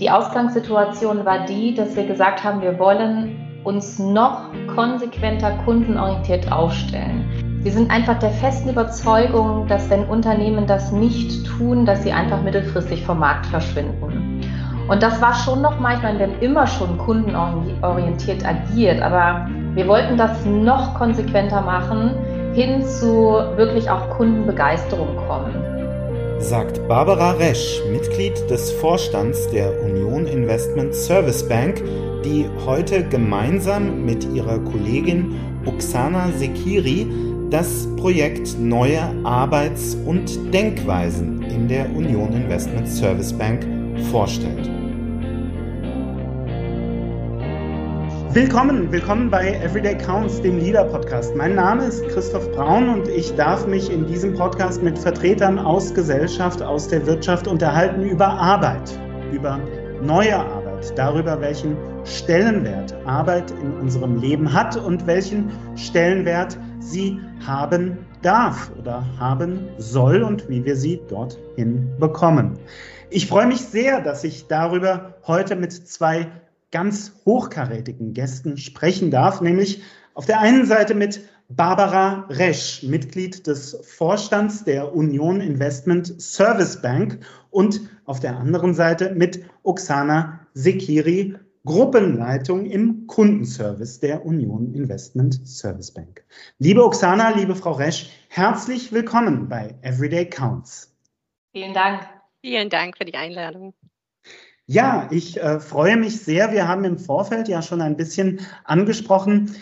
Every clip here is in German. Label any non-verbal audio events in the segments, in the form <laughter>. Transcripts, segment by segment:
Die Ausgangssituation war die, dass wir gesagt haben, wir wollen uns noch konsequenter kundenorientiert aufstellen. Wir sind einfach der festen Überzeugung, dass wenn Unternehmen das nicht tun, dass sie einfach mittelfristig vom Markt verschwinden. Und das war schon noch mal, ich meine, wir haben immer schon kundenorientiert agiert, aber wir wollten das noch konsequenter machen, hin zu wirklich auch Kundenbegeisterung kommen sagt Barbara Resch, Mitglied des Vorstands der Union Investment Service Bank, die heute gemeinsam mit ihrer Kollegin Oksana Sekiri das Projekt Neue Arbeits- und Denkweisen in der Union Investment Service Bank vorstellt. Willkommen, willkommen bei Everyday Counts, dem Leader Podcast. Mein Name ist Christoph Braun und ich darf mich in diesem Podcast mit Vertretern aus Gesellschaft, aus der Wirtschaft unterhalten über Arbeit, über neue Arbeit, darüber, welchen Stellenwert Arbeit in unserem Leben hat und welchen Stellenwert sie haben darf oder haben soll und wie wir sie dorthin bekommen. Ich freue mich sehr, dass ich darüber heute mit zwei ganz hochkarätigen Gästen sprechen darf, nämlich auf der einen Seite mit Barbara Resch, Mitglied des Vorstands der Union Investment Service Bank und auf der anderen Seite mit Oksana Sekiri, Gruppenleitung im Kundenservice der Union Investment Service Bank. Liebe Oksana, liebe Frau Resch, herzlich willkommen bei Everyday Counts. Vielen Dank. Vielen Dank für die Einladung. Ja, ich äh, freue mich sehr. Wir haben im Vorfeld ja schon ein bisschen angesprochen,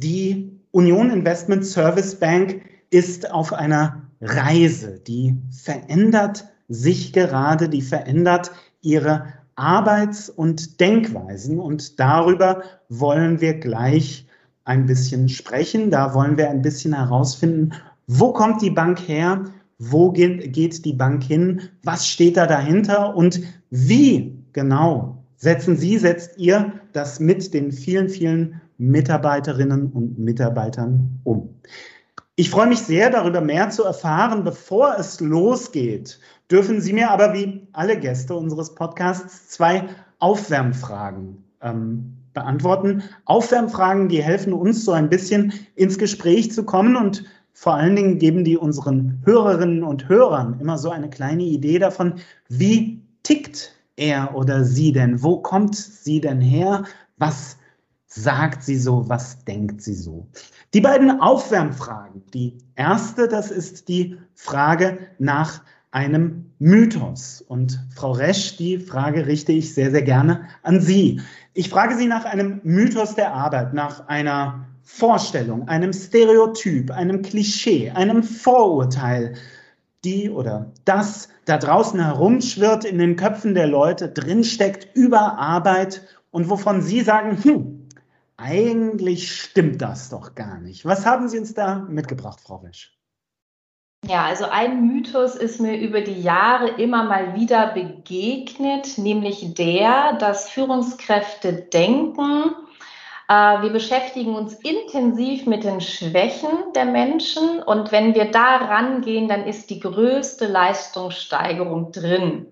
die Union Investment Service Bank ist auf einer Reise, die verändert sich gerade, die verändert ihre Arbeits- und Denkweisen. Und darüber wollen wir gleich ein bisschen sprechen. Da wollen wir ein bisschen herausfinden, wo kommt die Bank her? Wo geht die Bank hin? Was steht da dahinter? Und wie genau setzen Sie, setzt ihr das mit den vielen, vielen Mitarbeiterinnen und Mitarbeitern um? Ich freue mich sehr, darüber mehr zu erfahren. Bevor es losgeht, dürfen Sie mir aber wie alle Gäste unseres Podcasts zwei Aufwärmfragen ähm, beantworten. Aufwärmfragen, die helfen uns so ein bisschen ins Gespräch zu kommen und vor allen Dingen geben die unseren Hörerinnen und Hörern immer so eine kleine Idee davon, wie tickt er oder sie denn? Wo kommt sie denn her? Was sagt sie so? Was denkt sie so? Die beiden Aufwärmfragen. Die erste, das ist die Frage nach einem Mythos. Und Frau Resch, die Frage richte ich sehr, sehr gerne an Sie. Ich frage Sie nach einem Mythos der Arbeit, nach einer Vorstellung, einem Stereotyp, einem Klischee, einem Vorurteil, die oder das da draußen herumschwirrt in den Köpfen der Leute, drinsteckt über Arbeit und wovon Sie sagen, hm, eigentlich stimmt das doch gar nicht. Was haben Sie uns da mitgebracht, Frau Resch? Ja, also ein Mythos ist mir über die Jahre immer mal wieder begegnet, nämlich der, dass Führungskräfte denken, wir beschäftigen uns intensiv mit den Schwächen der Menschen und wenn wir da rangehen, dann ist die größte Leistungssteigerung drin.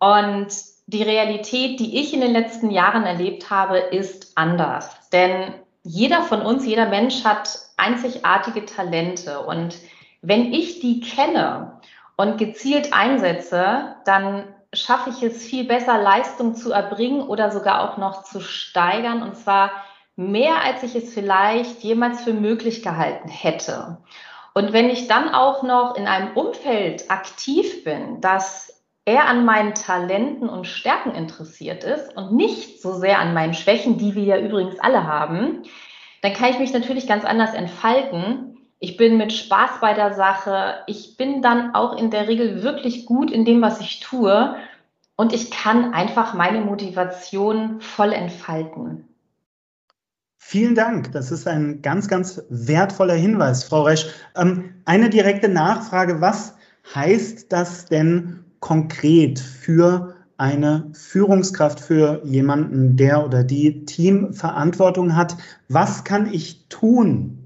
Und die Realität, die ich in den letzten Jahren erlebt habe, ist anders. Denn jeder von uns, jeder Mensch hat einzigartige Talente. Und wenn ich die kenne und gezielt einsetze, dann schaffe ich es viel besser, Leistung zu erbringen oder sogar auch noch zu steigern. Und zwar mehr, als ich es vielleicht jemals für möglich gehalten hätte. Und wenn ich dann auch noch in einem Umfeld aktiv bin, das eher an meinen Talenten und Stärken interessiert ist und nicht so sehr an meinen Schwächen, die wir ja übrigens alle haben, dann kann ich mich natürlich ganz anders entfalten ich bin mit Spaß bei der Sache. Ich bin dann auch in der Regel wirklich gut in dem, was ich tue. Und ich kann einfach meine Motivation voll entfalten. Vielen Dank. Das ist ein ganz, ganz wertvoller Hinweis, Frau Resch. Ähm, eine direkte Nachfrage. Was heißt das denn konkret für eine Führungskraft, für jemanden, der oder die Teamverantwortung hat? Was kann ich tun,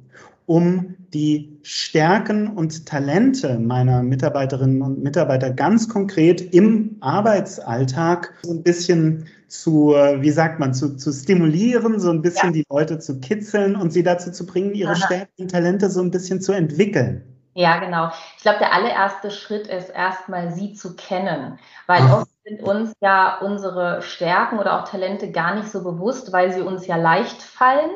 um die Stärken und Talente meiner Mitarbeiterinnen und Mitarbeiter ganz konkret im Arbeitsalltag so ein bisschen zu, wie sagt man, zu, zu stimulieren, so ein bisschen ja. die Leute zu kitzeln und sie dazu zu bringen, ihre Aha. Stärken und Talente so ein bisschen zu entwickeln. Ja, genau. Ich glaube, der allererste Schritt ist erstmal sie zu kennen, weil Ach. oft sind uns ja unsere Stärken oder auch Talente gar nicht so bewusst, weil sie uns ja leicht fallen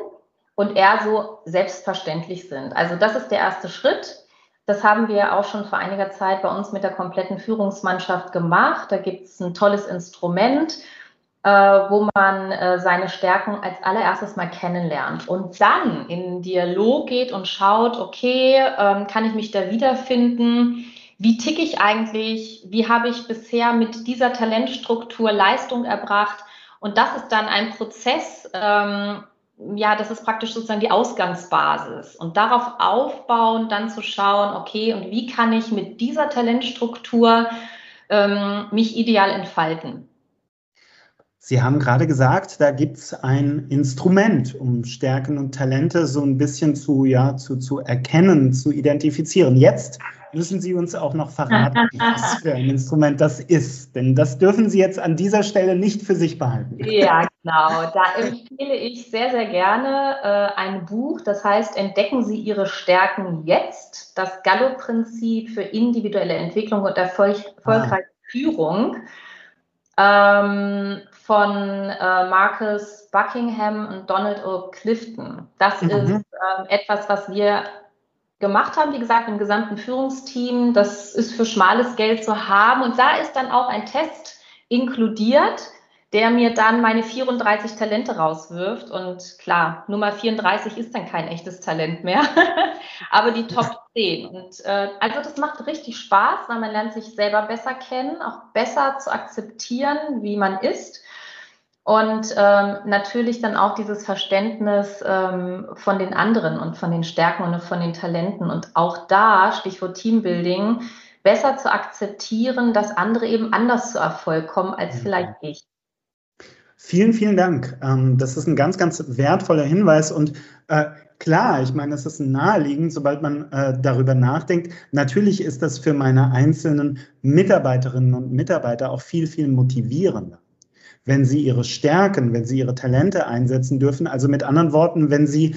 und eher so selbstverständlich sind. Also das ist der erste Schritt. Das haben wir auch schon vor einiger Zeit bei uns mit der kompletten Führungsmannschaft gemacht. Da gibt es ein tolles Instrument äh, wo man äh, seine Stärken als allererstes mal kennenlernt und dann in Dialog geht und schaut, okay, ähm, kann ich mich da wiederfinden? Wie ticke ich eigentlich? Wie habe ich bisher mit dieser Talentstruktur Leistung erbracht? Und das ist dann ein Prozess, ähm, ja, das ist praktisch sozusagen die Ausgangsbasis. Und darauf aufbauen, dann zu schauen, okay, und wie kann ich mit dieser Talentstruktur ähm, mich ideal entfalten? Sie haben gerade gesagt, da gibt es ein Instrument, um Stärken und Talente so ein bisschen zu, ja, zu, zu erkennen, zu identifizieren. Jetzt müssen Sie uns auch noch verraten, <laughs> was für ein Instrument das ist. Denn das dürfen Sie jetzt an dieser Stelle nicht für sich behalten. Ja, genau. Da empfehle ich sehr, sehr gerne äh, ein Buch, das heißt Entdecken Sie Ihre Stärken jetzt. Das Gallup-Prinzip für individuelle Entwicklung und erfolg erfolgreiche ah. Führung ähm, von äh, Marcus Buckingham und Donald O. Clifton. Das mhm. ist ähm, etwas, was wir gemacht haben, wie gesagt, im gesamten Führungsteam. Das ist für schmales Geld zu haben. Und da ist dann auch ein Test inkludiert, der mir dann meine 34 Talente rauswirft. Und klar, Nummer 34 ist dann kein echtes Talent mehr, <laughs> aber die Top <laughs> 10. Und äh, also das macht richtig Spaß, weil man lernt sich selber besser kennen, auch besser zu akzeptieren, wie man ist. Und ähm, natürlich dann auch dieses Verständnis ähm, von den anderen und von den Stärken und von den Talenten. Und auch da, Stichwort Teambuilding, besser zu akzeptieren, dass andere eben anders zu Erfolg kommen als vielleicht ich. Vielen, vielen Dank. Ähm, das ist ein ganz, ganz wertvoller Hinweis und äh, klar, ich meine, es ist naheliegend, sobald man äh, darüber nachdenkt. Natürlich ist das für meine einzelnen Mitarbeiterinnen und Mitarbeiter auch viel, viel motivierender wenn sie ihre Stärken, wenn sie ihre Talente einsetzen dürfen. Also mit anderen Worten, wenn sie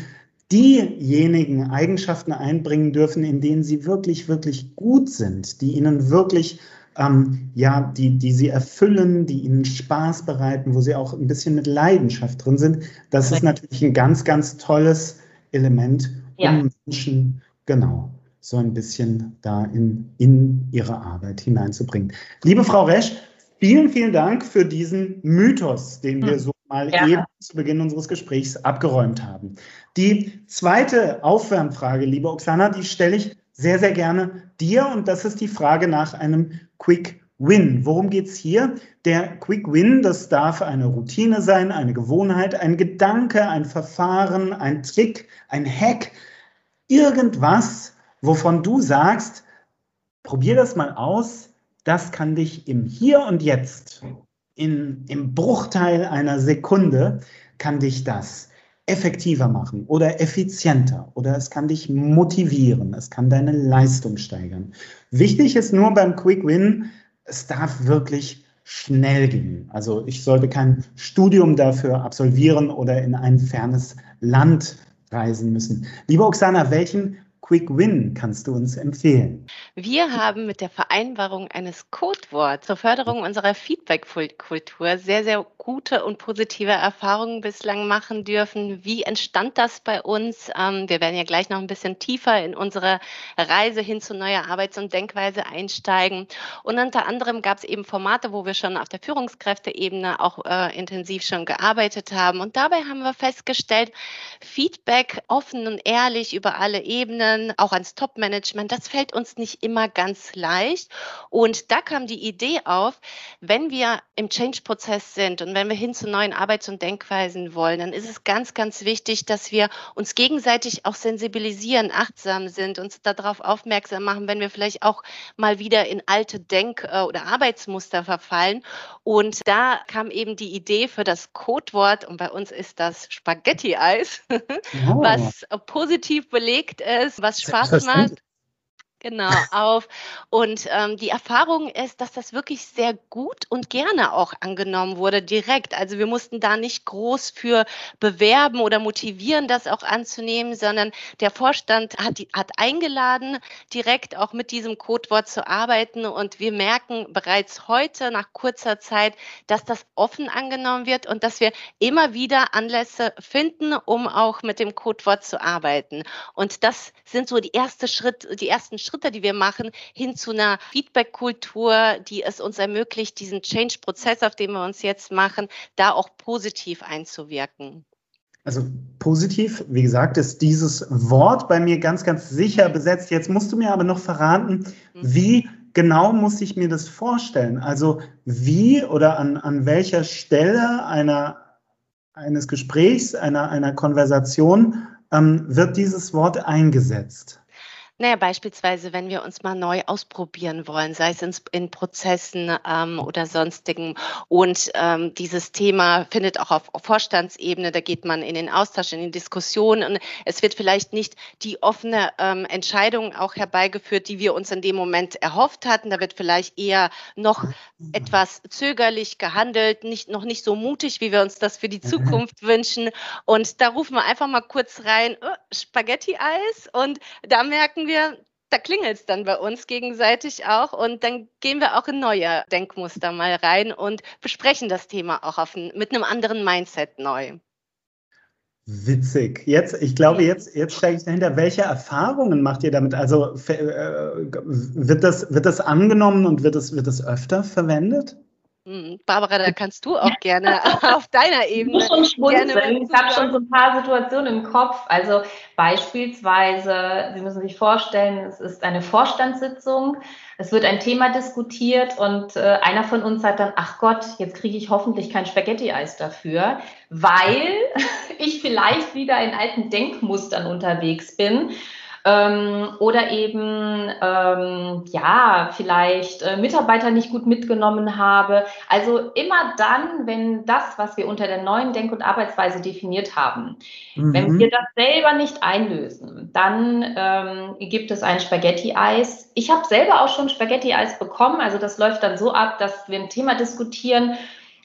diejenigen Eigenschaften einbringen dürfen, in denen sie wirklich, wirklich gut sind, die ihnen wirklich ähm, ja, die, die sie erfüllen, die ihnen Spaß bereiten, wo sie auch ein bisschen mit Leidenschaft drin sind. Das ist natürlich ein ganz, ganz tolles Element, um ja. Menschen, genau, so ein bisschen da in, in ihre Arbeit hineinzubringen. Liebe Frau Resch, vielen, vielen Dank für diesen Mythos, den wir hm. so mal ja. eben zu Beginn unseres Gesprächs abgeräumt haben. Die zweite Aufwärmfrage, liebe Oksana, die stelle ich sehr, sehr gerne dir. Und das ist die Frage nach einem Quick Win. Worum geht es hier? Der Quick Win, das darf eine Routine sein, eine Gewohnheit, ein Gedanke, ein Verfahren, ein Trick, ein Hack, irgendwas, wovon du sagst, probier das mal aus, das kann dich im Hier und Jetzt, in, im Bruchteil einer Sekunde, kann dich das effektiver machen oder effizienter oder es kann dich motivieren, es kann deine Leistung steigern. Wichtig ist nur beim Quick Win, es darf wirklich schnell gehen. Also ich sollte kein Studium dafür absolvieren oder in ein fernes Land reisen müssen. Liebe Oksana, welchen Quick Win kannst du uns empfehlen? Wir haben mit der Vereinbarung eines Codeworts zur Förderung unserer Feedback-Kultur sehr, sehr gute und positive Erfahrungen bislang machen dürfen. Wie entstand das bei uns? Ähm, wir werden ja gleich noch ein bisschen tiefer in unsere Reise hin zu neuer Arbeits- und Denkweise einsteigen. Und unter anderem gab es eben Formate, wo wir schon auf der Führungskräfteebene auch äh, intensiv schon gearbeitet haben. Und dabei haben wir festgestellt, Feedback offen und ehrlich über alle Ebenen, Führenden, auch ans Top-Management, das fällt uns nicht immer ganz leicht. Und da kam die Idee auf, wenn wir im Change-Prozess sind und wenn wir hin zu neuen Arbeits- und Denkweisen wollen, dann ist es ganz, ganz wichtig, dass wir uns gegenseitig auch sensibilisieren, achtsam sind, uns darauf aufmerksam machen, wenn wir vielleicht auch mal wieder in alte Denk- äh, oder Arbeitsmuster verfallen. Und da kam eben die Idee für das Codewort, und bei uns ist das Spaghetti-Eis, <laughs> oh. was positiv belegt ist, was was Spaß macht. Genau, auf. Und ähm, die Erfahrung ist, dass das wirklich sehr gut und gerne auch angenommen wurde, direkt. Also wir mussten da nicht groß für bewerben oder motivieren, das auch anzunehmen, sondern der Vorstand hat, hat eingeladen, direkt auch mit diesem Codewort zu arbeiten. Und wir merken bereits heute, nach kurzer Zeit, dass das offen angenommen wird und dass wir immer wieder Anlässe finden, um auch mit dem Codewort zu arbeiten. Und das sind so die, erste Schritt, die ersten Schritte, Schritte, die wir machen, hin zu einer Feedback-Kultur, die es uns ermöglicht, diesen Change-Prozess, auf den wir uns jetzt machen, da auch positiv einzuwirken. Also positiv, wie gesagt, ist dieses Wort bei mir ganz, ganz sicher besetzt. Jetzt musst du mir aber noch verraten, mhm. wie genau muss ich mir das vorstellen? Also wie oder an, an welcher Stelle einer, eines Gesprächs, einer, einer Konversation ähm, wird dieses Wort eingesetzt? Naja, beispielsweise, wenn wir uns mal neu ausprobieren wollen, sei es in, in Prozessen ähm, oder sonstigen. Und ähm, dieses Thema findet auch auf, auf Vorstandsebene, da geht man in den Austausch, in die Diskussion und es wird vielleicht nicht die offene ähm, Entscheidung auch herbeigeführt, die wir uns in dem Moment erhofft hatten. Da wird vielleicht eher noch etwas zögerlich gehandelt, nicht, noch nicht so mutig, wie wir uns das für die mhm. Zukunft wünschen. Und da rufen wir einfach mal kurz rein, oh, Spaghetti-Eis und da merken wir, wir, da klingelt es dann bei uns gegenseitig auch und dann gehen wir auch in neue Denkmuster mal rein und besprechen das Thema auch auf, mit einem anderen Mindset neu. Witzig. Jetzt, ich glaube, jetzt, jetzt steige ich dahinter. Welche Erfahrungen macht ihr damit? Also äh, wird, das, wird das angenommen und wird es wird das öfter verwendet? Hm, Barbara, da kannst du auch gerne <laughs> auf deiner Ebene. Ich muss schon schmunzeln. Ich habe schon so ein paar Situationen im Kopf. Also beispielsweise, Sie müssen sich vorstellen, es ist eine Vorstandssitzung, es wird ein Thema diskutiert und äh, einer von uns sagt dann, ach Gott, jetzt kriege ich hoffentlich kein Spaghetti-Eis dafür, weil <laughs> ich vielleicht wieder in alten Denkmustern unterwegs bin ähm, oder eben, ähm, ja, vielleicht äh, Mitarbeiter nicht gut mitgenommen habe. Also immer dann, wenn das, was wir unter der neuen Denk- und Arbeitsweise definiert haben, mhm. wenn wir das selber nicht einlösen, dann ähm, gibt es ein Spaghetti-Eis. Ich habe selber auch schon Spaghetti-Eis bekommen. Also das läuft dann so ab, dass wir ein Thema diskutieren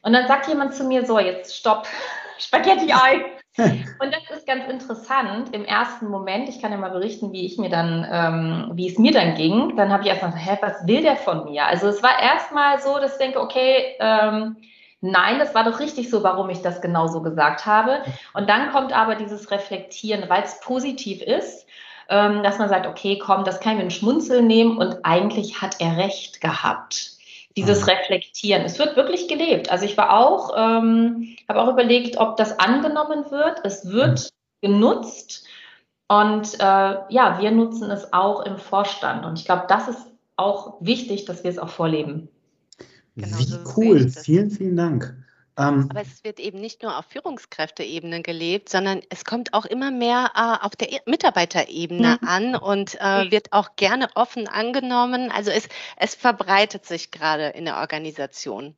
und dann sagt jemand zu mir so, jetzt stopp, <laughs> Spaghetti-Eis. <laughs> Und das ist ganz interessant. Im ersten Moment, ich kann ja mal berichten, wie ich mir dann, ähm, wie es mir dann ging. Dann habe ich erstmal gesagt, hä, was will der von mir? Also es war erstmal so, dass ich denke, okay, ähm, nein, das war doch richtig so, warum ich das genau so gesagt habe. Und dann kommt aber dieses Reflektieren, weil es positiv ist, ähm, dass man sagt, okay, komm, das kann ich mit einem Schmunzel nehmen und eigentlich hat er recht gehabt dieses mhm. Reflektieren. Es wird wirklich gelebt. Also ich war auch, ähm, habe auch überlegt, ob das angenommen wird. Es wird mhm. genutzt und äh, ja, wir nutzen es auch im Vorstand. Und ich glaube, das ist auch wichtig, dass wir es auch vorleben. Genau, Wie cool. Vielen, vielen Dank. Ähm, Aber es wird eben nicht nur auf Führungskräfteebene gelebt, sondern es kommt auch immer mehr äh, auf der e Mitarbeiterebene mhm. an und äh, wird auch gerne offen angenommen. Also es, es verbreitet sich gerade in der Organisation.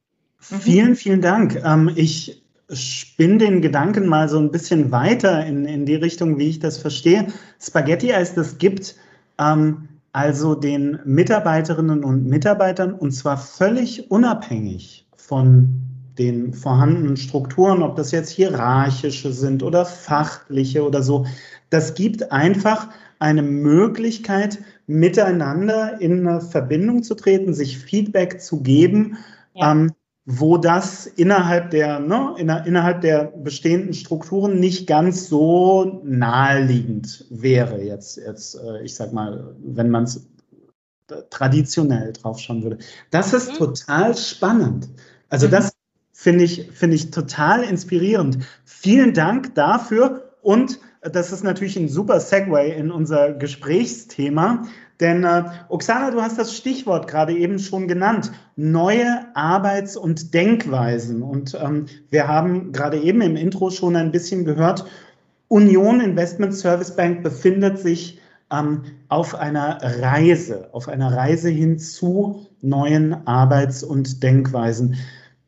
Mhm. Vielen, vielen Dank. Ähm, ich spinne den Gedanken mal so ein bisschen weiter in, in die Richtung, wie ich das verstehe. Spaghetti als das gibt ähm, also den Mitarbeiterinnen und Mitarbeitern und zwar völlig unabhängig von den vorhandenen Strukturen, ob das jetzt hierarchische sind oder fachliche oder so. Das gibt einfach eine Möglichkeit, miteinander in eine Verbindung zu treten, sich Feedback zu geben, ja. ähm, wo das innerhalb der, ne, innerhalb der bestehenden Strukturen nicht ganz so naheliegend wäre. Jetzt, jetzt äh, ich sag mal, wenn man es traditionell drauf schauen würde. Das ist mhm. total spannend. Also das Finde ich, finde ich total inspirierend. Vielen Dank dafür und das ist natürlich ein super Segway in unser Gesprächsthema. Denn äh, Oksana, du hast das Stichwort gerade eben schon genannt, neue Arbeits- und Denkweisen. Und ähm, wir haben gerade eben im Intro schon ein bisschen gehört, Union Investment Service Bank befindet sich ähm, auf einer Reise, auf einer Reise hin zu neuen Arbeits- und Denkweisen.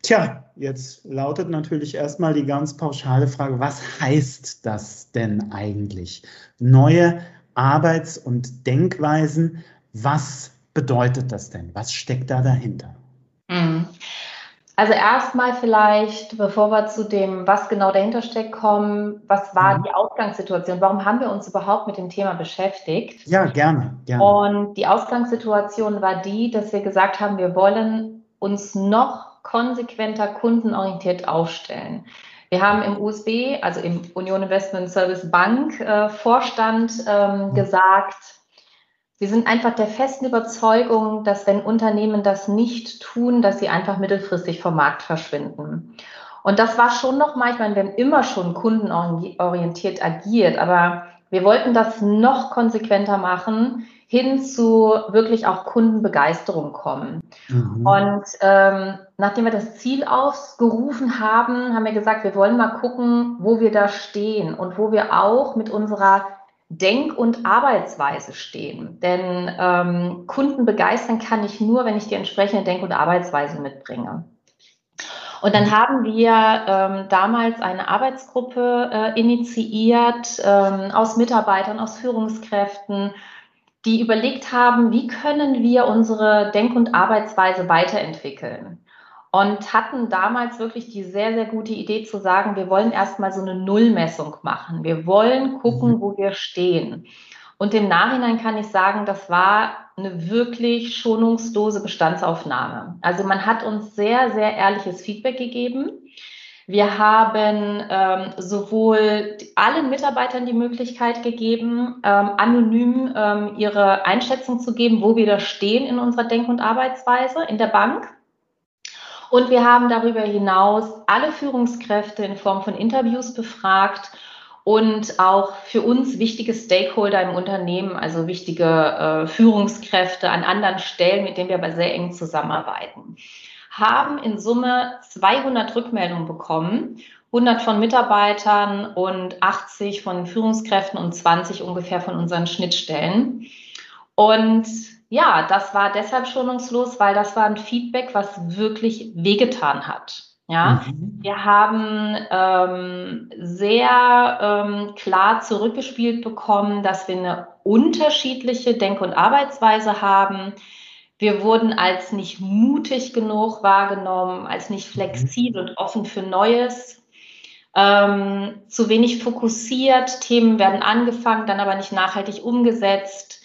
Tja, Jetzt lautet natürlich erstmal die ganz pauschale Frage, was heißt das denn eigentlich? Neue Arbeits- und Denkweisen. Was bedeutet das denn? Was steckt da dahinter? Mhm. Also erstmal vielleicht, bevor wir zu dem, was genau dahinter steckt, kommen, was war mhm. die Ausgangssituation? Warum haben wir uns überhaupt mit dem Thema beschäftigt? Ja, gerne, gerne. Und die Ausgangssituation war die, dass wir gesagt haben, wir wollen uns noch konsequenter kundenorientiert aufstellen. Wir haben im USB, also im Union Investment Service Bank äh, Vorstand ähm, gesagt, wir sind einfach der festen Überzeugung, dass wenn Unternehmen das nicht tun, dass sie einfach mittelfristig vom Markt verschwinden. Und das war schon noch mal, ich meine, wir haben immer schon kundenorientiert agiert, aber wir wollten das noch konsequenter machen, hin zu wirklich auch Kundenbegeisterung kommen. Mhm. Und ähm, nachdem wir das Ziel aufgerufen haben, haben wir gesagt, wir wollen mal gucken, wo wir da stehen und wo wir auch mit unserer Denk- und Arbeitsweise stehen. Denn ähm, Kunden begeistern kann ich nur, wenn ich die entsprechende Denk- und Arbeitsweise mitbringe. Und dann haben wir ähm, damals eine Arbeitsgruppe äh, initiiert ähm, aus Mitarbeitern, aus Führungskräften, die überlegt haben, wie können wir unsere Denk- und Arbeitsweise weiterentwickeln und hatten damals wirklich die sehr, sehr gute Idee zu sagen, wir wollen erstmal so eine Nullmessung machen. Wir wollen gucken, mhm. wo wir stehen. Und im Nachhinein kann ich sagen, das war eine wirklich schonungslose Bestandsaufnahme. Also man hat uns sehr, sehr ehrliches Feedback gegeben. Wir haben ähm, sowohl allen Mitarbeitern die Möglichkeit gegeben, ähm, anonym ähm, ihre Einschätzung zu geben, wo wir da stehen in unserer Denk- und Arbeitsweise in der Bank. Und wir haben darüber hinaus alle Führungskräfte in Form von Interviews befragt und auch für uns wichtige Stakeholder im Unternehmen, also wichtige äh, Führungskräfte an anderen Stellen, mit denen wir aber sehr eng zusammenarbeiten, haben in Summe 200 Rückmeldungen bekommen, 100 von Mitarbeitern und 80 von Führungskräften und 20 ungefähr von unseren Schnittstellen. Und ja, das war deshalb schonungslos, weil das war ein Feedback, was wirklich wehgetan hat. Ja, mhm. wir haben ähm, sehr ähm, klar zurückgespielt bekommen, dass wir eine unterschiedliche Denk- und Arbeitsweise haben. Wir wurden als nicht mutig genug wahrgenommen, als nicht mhm. flexibel und offen für Neues, ähm, zu wenig fokussiert. Themen werden angefangen, dann aber nicht nachhaltig umgesetzt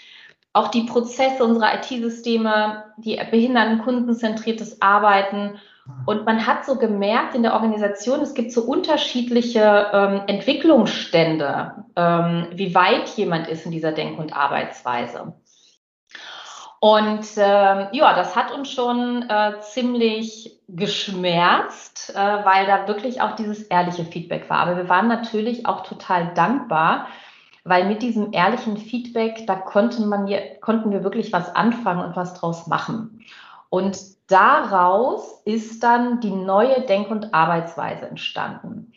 auch die Prozesse unserer IT-Systeme, die behindern kundenzentriertes Arbeiten. Und man hat so gemerkt in der Organisation, es gibt so unterschiedliche ähm, Entwicklungsstände, ähm, wie weit jemand ist in dieser Denk- und Arbeitsweise. Und ähm, ja, das hat uns schon äh, ziemlich geschmerzt, äh, weil da wirklich auch dieses ehrliche Feedback war. Aber wir waren natürlich auch total dankbar, weil mit diesem ehrlichen Feedback, da konnte man, konnten wir wirklich was anfangen und was draus machen. Und daraus ist dann die neue Denk- und Arbeitsweise entstanden.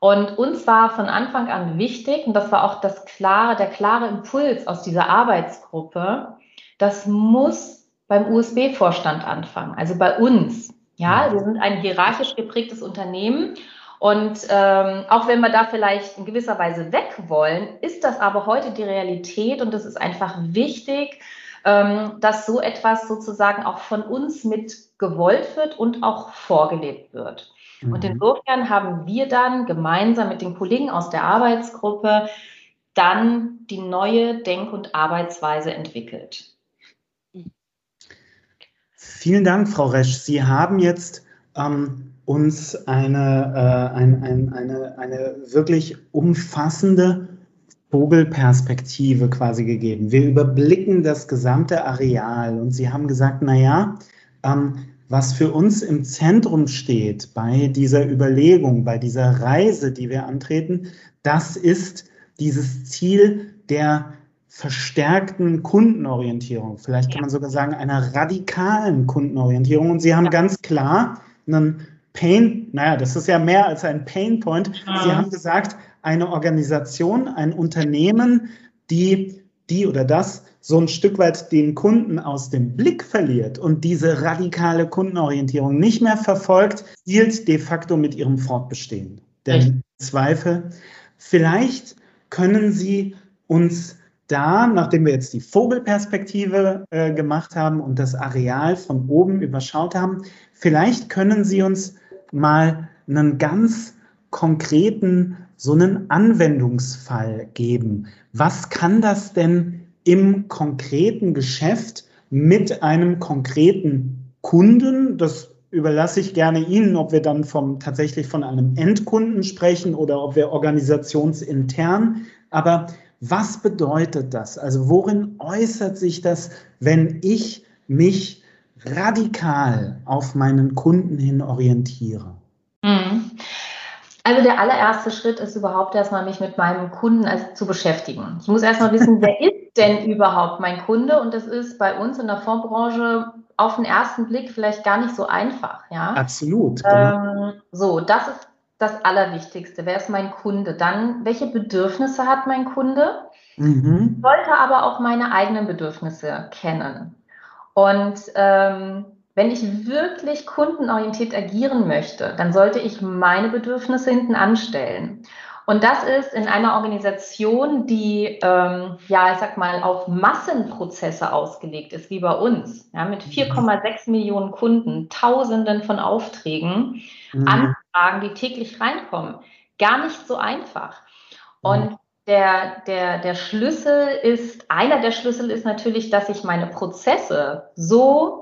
Und uns war von Anfang an wichtig, und das war auch das klare, der klare Impuls aus dieser Arbeitsgruppe, das muss beim USB-Vorstand anfangen, also bei uns. Ja, wir sind ein hierarchisch geprägtes Unternehmen und ähm, auch wenn wir da vielleicht in gewisser Weise weg wollen, ist das aber heute die Realität und es ist einfach wichtig, dass so etwas sozusagen auch von uns mit gewollt wird und auch vorgelebt wird. Mhm. Und insofern haben wir dann gemeinsam mit den Kollegen aus der Arbeitsgruppe dann die neue Denk- und Arbeitsweise entwickelt. Vielen Dank, Frau Resch. Sie haben jetzt ähm, uns eine, äh, ein, ein, eine, eine wirklich umfassende Vogelperspektive quasi gegeben. Wir überblicken das gesamte Areal und Sie haben gesagt, naja, ähm, was für uns im Zentrum steht bei dieser Überlegung, bei dieser Reise, die wir antreten, das ist dieses Ziel der verstärkten Kundenorientierung. Vielleicht kann man sogar sagen, einer radikalen Kundenorientierung. Und Sie haben ganz klar einen Pain, naja, das ist ja mehr als ein Pain Point. Ja. Sie haben gesagt, eine Organisation, ein Unternehmen, die die oder das so ein Stück weit den Kunden aus dem Blick verliert und diese radikale Kundenorientierung nicht mehr verfolgt, zielt de facto mit ihrem Fortbestehen. Denn Zweifel, vielleicht können Sie uns da, nachdem wir jetzt die Vogelperspektive äh, gemacht haben und das Areal von oben überschaut haben, vielleicht können Sie uns mal einen ganz konkreten, so einen Anwendungsfall geben. Was kann das denn im konkreten Geschäft mit einem konkreten Kunden, das überlasse ich gerne Ihnen, ob wir dann vom, tatsächlich von einem Endkunden sprechen oder ob wir organisationsintern. Aber was bedeutet das? Also worin äußert sich das, wenn ich mich radikal auf meinen Kunden hin orientiere? Also der allererste Schritt ist überhaupt erstmal mich mit meinem Kunden also zu beschäftigen. Ich muss erstmal wissen, wer ist denn überhaupt mein Kunde? Und das ist bei uns in der Fondsbranche auf den ersten Blick vielleicht gar nicht so einfach. Ja? Absolut. Genau. Ähm, so, das ist das Allerwichtigste. Wer ist mein Kunde? Dann, welche Bedürfnisse hat mein Kunde? Mhm. Ich sollte aber auch meine eigenen Bedürfnisse kennen. Und ähm, wenn ich wirklich kundenorientiert agieren möchte, dann sollte ich meine Bedürfnisse hinten anstellen. Und das ist in einer Organisation, die, ähm, ja, ich sag mal, auf Massenprozesse ausgelegt ist, wie bei uns, ja, mit 4,6 mhm. Millionen Kunden, Tausenden von Aufträgen, mhm. Anfragen, die täglich reinkommen. Gar nicht so einfach. Und der, der, der Schlüssel ist, einer der Schlüssel ist natürlich, dass ich meine Prozesse so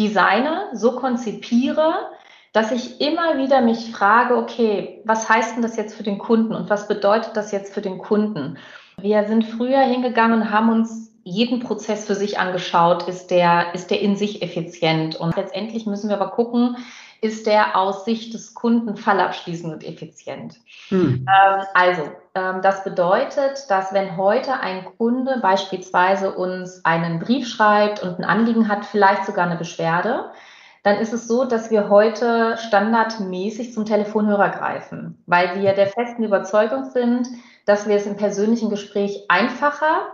designe, so konzipiere, dass ich immer wieder mich frage, okay, was heißt denn das jetzt für den Kunden und was bedeutet das jetzt für den Kunden? Wir sind früher hingegangen und haben uns jeden Prozess für sich angeschaut, ist der, ist der in sich effizient. Und letztendlich müssen wir aber gucken, ist der aus Sicht des Kunden fallabschließend und effizient. Hm. Ähm, also, ähm, das bedeutet, dass wenn heute ein Kunde beispielsweise uns einen Brief schreibt und ein Anliegen hat, vielleicht sogar eine Beschwerde, dann ist es so, dass wir heute standardmäßig zum Telefonhörer greifen, weil wir der festen Überzeugung sind, dass wir es im persönlichen Gespräch einfacher,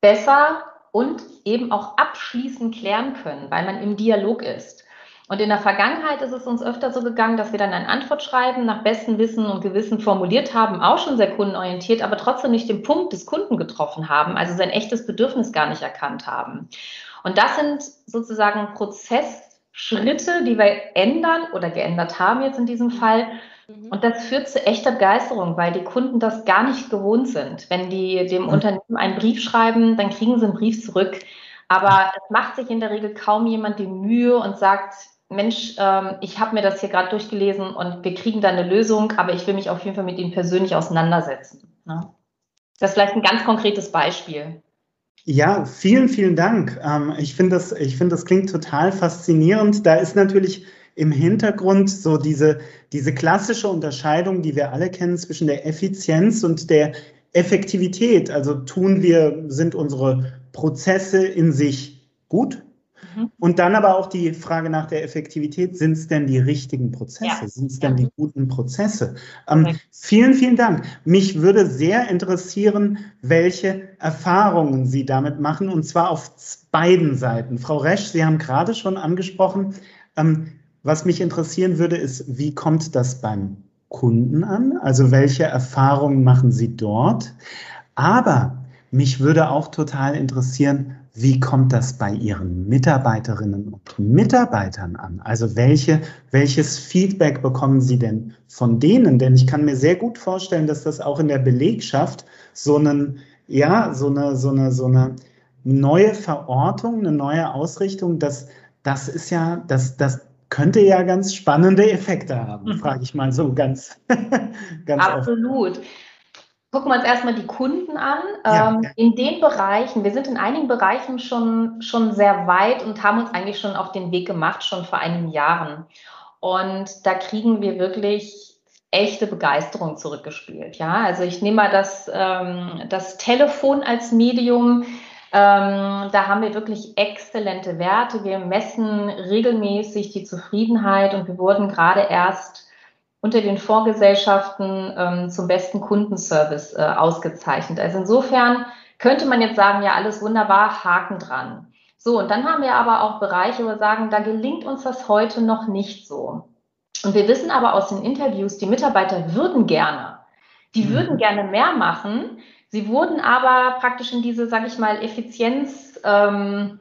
besser und eben auch abschließend klären können, weil man im Dialog ist. Und in der Vergangenheit ist es uns öfter so gegangen, dass wir dann ein Antwortschreiben nach bestem Wissen und Gewissen formuliert haben, auch schon sehr kundenorientiert, aber trotzdem nicht den Punkt des Kunden getroffen haben, also sein echtes Bedürfnis gar nicht erkannt haben. Und das sind sozusagen Prozessschritte, die wir ändern oder geändert haben jetzt in diesem Fall. Mhm. Und das führt zu echter Begeisterung, weil die Kunden das gar nicht gewohnt sind. Wenn die dem Unternehmen einen Brief schreiben, dann kriegen sie einen Brief zurück. Aber es macht sich in der Regel kaum jemand die Mühe und sagt, Mensch, ähm, ich habe mir das hier gerade durchgelesen und wir kriegen da eine Lösung, aber ich will mich auf jeden Fall mit Ihnen persönlich auseinandersetzen. Ne? Das ist vielleicht ein ganz konkretes Beispiel. Ja, vielen, vielen Dank. Ähm, ich finde das, ich finde das klingt total faszinierend. Da ist natürlich im Hintergrund so diese, diese klassische Unterscheidung, die wir alle kennen zwischen der Effizienz und der Effektivität. Also tun wir, sind unsere Prozesse in sich gut? Mhm. Und dann aber auch die Frage nach der Effektivität, sind es denn die richtigen Prozesse? Ja. Sind es denn ja. die guten Prozesse? Ähm, vielen, vielen Dank. Mich würde sehr interessieren, welche Erfahrungen Sie damit machen, und zwar auf beiden Seiten. Frau Resch, Sie haben gerade schon angesprochen, ähm, was mich interessieren würde, ist, wie kommt das beim Kunden an? Also welche Erfahrungen machen Sie dort? Aber mich würde auch total interessieren, wie kommt das bei Ihren Mitarbeiterinnen und Mitarbeitern an? Also welche, welches Feedback bekommen Sie denn von denen? Denn ich kann mir sehr gut vorstellen, dass das auch in der Belegschaft so einen, ja, so eine, so eine, so eine neue Verortung, eine neue Ausrichtung, das, das ist ja, das, das könnte ja ganz spannende Effekte haben, mhm. frage ich mal so ganz, <laughs> ganz Absolut. Oft. Gucken wir uns erstmal die Kunden an. Ja, ähm, ja. In den Bereichen, wir sind in einigen Bereichen schon, schon sehr weit und haben uns eigentlich schon auf den Weg gemacht, schon vor einigen Jahren. Und da kriegen wir wirklich echte Begeisterung zurückgespielt. Ja, also ich nehme mal das, ähm, das Telefon als Medium. Ähm, da haben wir wirklich exzellente Werte. Wir messen regelmäßig die Zufriedenheit und wir wurden gerade erst unter den Vorgesellschaften ähm, zum besten Kundenservice äh, ausgezeichnet. Also insofern könnte man jetzt sagen, ja, alles wunderbar, Haken dran. So, und dann haben wir aber auch Bereiche, wo wir sagen, da gelingt uns das heute noch nicht so. Und wir wissen aber aus den Interviews, die Mitarbeiter würden gerne, die mhm. würden gerne mehr machen, Sie wurden aber praktisch in diese, sage ich mal, Effizienzschiene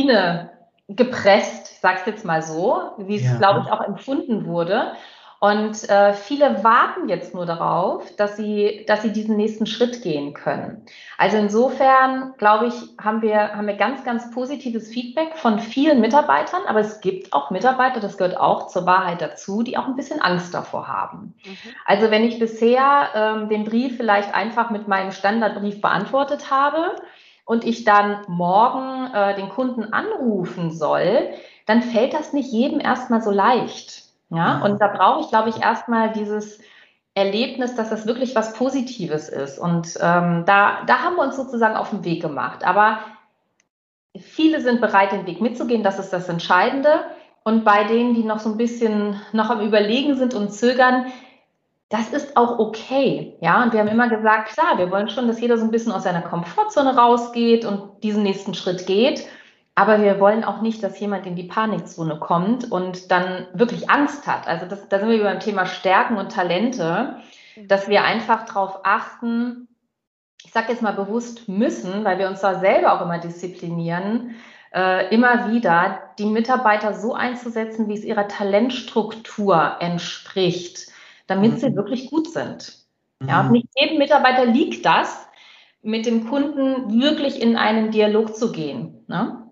ähm, gepresst, ich sage es jetzt mal so, wie es, ja. glaube ich, auch empfunden wurde. Und äh, viele warten jetzt nur darauf, dass sie, dass sie diesen nächsten Schritt gehen können. Also insofern, glaube ich, haben wir, haben wir ganz, ganz positives Feedback von vielen Mitarbeitern. Aber es gibt auch Mitarbeiter, das gehört auch zur Wahrheit dazu, die auch ein bisschen Angst davor haben. Mhm. Also wenn ich bisher ähm, den Brief vielleicht einfach mit meinem Standardbrief beantwortet habe und ich dann morgen äh, den Kunden anrufen soll, dann fällt das nicht jedem erstmal so leicht. Ja, und da brauche ich, glaube ich, erstmal dieses Erlebnis, dass das wirklich was Positives ist. Und ähm, da, da haben wir uns sozusagen auf den Weg gemacht. Aber viele sind bereit, den Weg mitzugehen, das ist das Entscheidende. Und bei denen, die noch so ein bisschen noch am Überlegen sind und zögern, das ist auch okay. Ja, und wir haben immer gesagt, klar, wir wollen schon, dass jeder so ein bisschen aus seiner Komfortzone rausgeht und diesen nächsten Schritt geht. Aber wir wollen auch nicht, dass jemand in die Panikzone kommt und dann wirklich Angst hat. Also das, da sind wir beim Thema Stärken und Talente, dass wir einfach darauf achten, ich sage jetzt mal bewusst müssen, weil wir uns da selber auch immer disziplinieren, äh, immer wieder die Mitarbeiter so einzusetzen, wie es ihrer Talentstruktur entspricht, damit mhm. sie wirklich gut sind. Mhm. Ja, und nicht jedem Mitarbeiter liegt das, mit dem Kunden wirklich in einen Dialog zu gehen. Ne?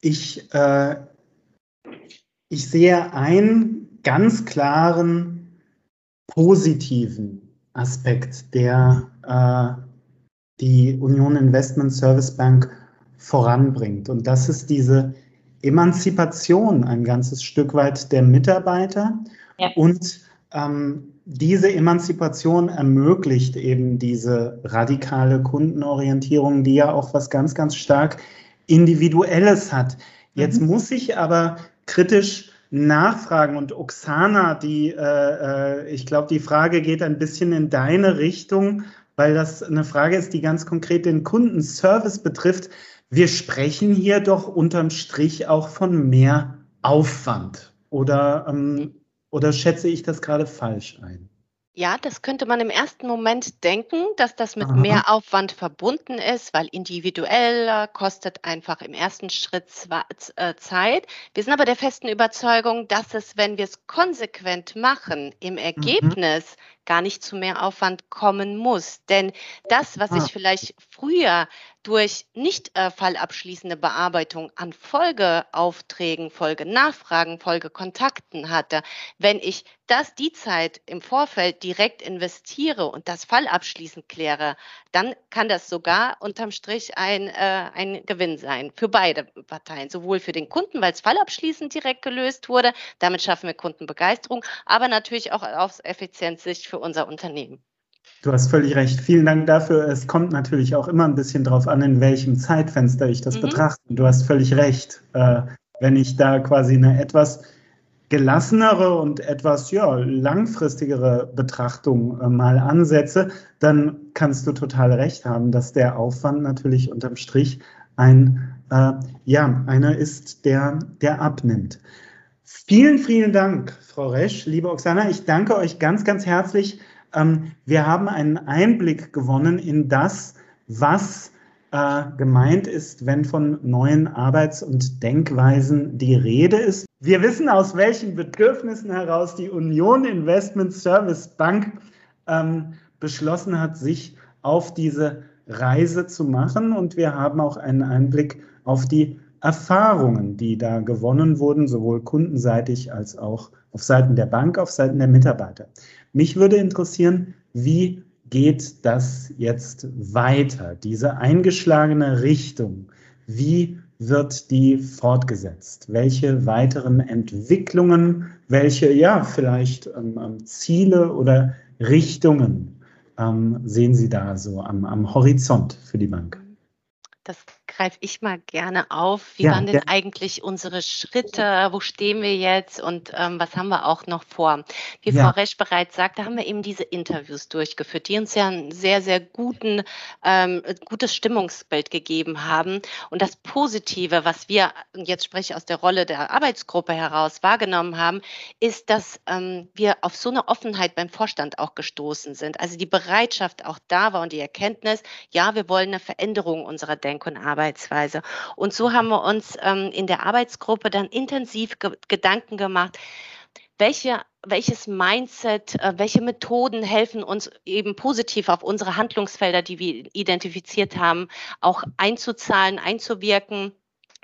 Ich, äh, ich sehe einen ganz klaren positiven Aspekt, der äh, die Union Investment Service Bank voranbringt. Und das ist diese Emanzipation ein ganzes Stück weit der Mitarbeiter. Ja. Und ähm, diese Emanzipation ermöglicht eben diese radikale Kundenorientierung, die ja auch was ganz, ganz stark Individuelles hat. Jetzt mhm. muss ich aber kritisch nachfragen und Oksana, die, äh, äh ich glaube, die Frage geht ein bisschen in deine Richtung, weil das eine Frage ist, die ganz konkret den Kundenservice betrifft. Wir sprechen hier doch unterm Strich auch von mehr Aufwand. Oder, ähm, oder schätze ich das gerade falsch ein? Ja, das könnte man im ersten Moment denken, dass das mit Aha. mehr Aufwand verbunden ist, weil individuell kostet einfach im ersten Schritt äh, Zeit. Wir sind aber der festen Überzeugung, dass es, wenn wir es konsequent machen, im mhm. Ergebnis gar nicht zu mehr Aufwand kommen muss. Denn das, was ich ah. vielleicht früher durch nicht äh, fallabschließende Bearbeitung an Folgeaufträgen, Folgenachfragen, Folgekontakten hatte, wenn ich das die Zeit im Vorfeld direkt investiere und das fallabschließend kläre, dann kann das sogar unterm Strich ein, äh, ein Gewinn sein für beide Parteien, sowohl für den Kunden, weil es fallabschließend direkt gelöst wurde, damit schaffen wir Kundenbegeisterung, aber natürlich auch aus Effizienzsicht für unser Unternehmen. Du hast völlig recht. Vielen Dank dafür. Es kommt natürlich auch immer ein bisschen drauf an, in welchem Zeitfenster ich das mhm. betrachte. Du hast völlig recht. Äh, wenn ich da quasi eine etwas gelassenere und etwas ja, langfristigere Betrachtung äh, mal ansetze, dann kannst du total recht haben, dass der Aufwand natürlich unterm Strich ein, äh, ja, einer ist, der, der abnimmt. Vielen, vielen Dank, Frau Resch, liebe Oksana. Ich danke euch ganz, ganz herzlich. Ähm, wir haben einen Einblick gewonnen in das, was äh, gemeint ist, wenn von neuen Arbeits- und Denkweisen die Rede ist. Wir wissen, aus welchen Bedürfnissen heraus die Union Investment Service Bank ähm, beschlossen hat, sich auf diese Reise zu machen. Und wir haben auch einen Einblick auf die Erfahrungen, die da gewonnen wurden, sowohl kundenseitig als auch auf Seiten der Bank, auf Seiten der Mitarbeiter. Mich würde interessieren, wie geht das jetzt weiter, diese eingeschlagene Richtung? Wie wird die fortgesetzt? Welche weiteren Entwicklungen, welche ja vielleicht ähm, ähm, Ziele oder Richtungen ähm, sehen Sie da so am, am Horizont für die Bank? Das greife ich mal gerne auf. Wie ja, waren denn ja. eigentlich unsere Schritte? Wo stehen wir jetzt und ähm, was haben wir auch noch vor? Wie ja. Frau Resch bereits sagte, haben wir eben diese Interviews durchgeführt, die uns ja ein sehr, sehr guten, ähm, gutes Stimmungsbild gegeben haben. Und das Positive, was wir, jetzt spreche ich aus der Rolle der Arbeitsgruppe heraus, wahrgenommen haben, ist, dass ähm, wir auf so eine Offenheit beim Vorstand auch gestoßen sind. Also die Bereitschaft auch da war und die Erkenntnis, ja, wir wollen eine Veränderung unserer Denk- und Arbeitsweise. Und so haben wir uns ähm, in der Arbeitsgruppe dann intensiv ge Gedanken gemacht, welche, welches Mindset, äh, welche Methoden helfen uns eben positiv auf unsere Handlungsfelder, die wir identifiziert haben, auch einzuzahlen, einzuwirken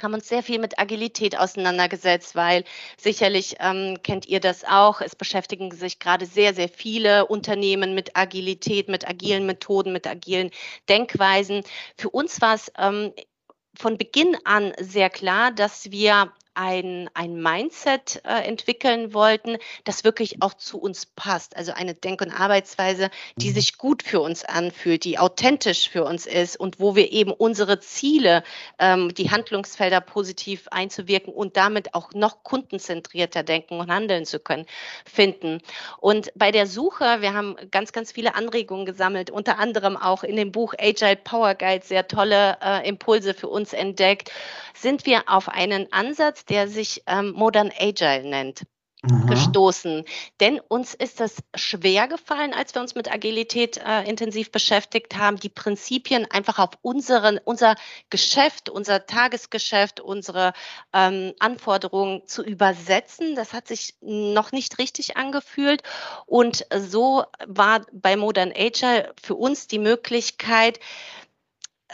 haben uns sehr viel mit Agilität auseinandergesetzt, weil sicherlich ähm, kennt ihr das auch. Es beschäftigen sich gerade sehr, sehr viele Unternehmen mit Agilität, mit agilen Methoden, mit agilen Denkweisen. Für uns war es ähm, von Beginn an sehr klar, dass wir ein, ein Mindset äh, entwickeln wollten, das wirklich auch zu uns passt. Also eine Denk- und Arbeitsweise, die mhm. sich gut für uns anfühlt, die authentisch für uns ist und wo wir eben unsere Ziele, ähm, die Handlungsfelder positiv einzuwirken und damit auch noch kundenzentrierter denken und handeln zu können, finden. Und bei der Suche, wir haben ganz, ganz viele Anregungen gesammelt, unter anderem auch in dem Buch Agile Power Guide sehr tolle äh, Impulse für uns entdeckt, sind wir auf einen Ansatz der sich ähm, Modern Agile nennt. Aha. gestoßen. Denn uns ist es schwer gefallen, als wir uns mit Agilität äh, intensiv beschäftigt haben, die Prinzipien einfach auf unseren, unser Geschäft, unser Tagesgeschäft, unsere ähm, Anforderungen zu übersetzen. Das hat sich noch nicht richtig angefühlt. Und so war bei Modern Agile für uns die Möglichkeit,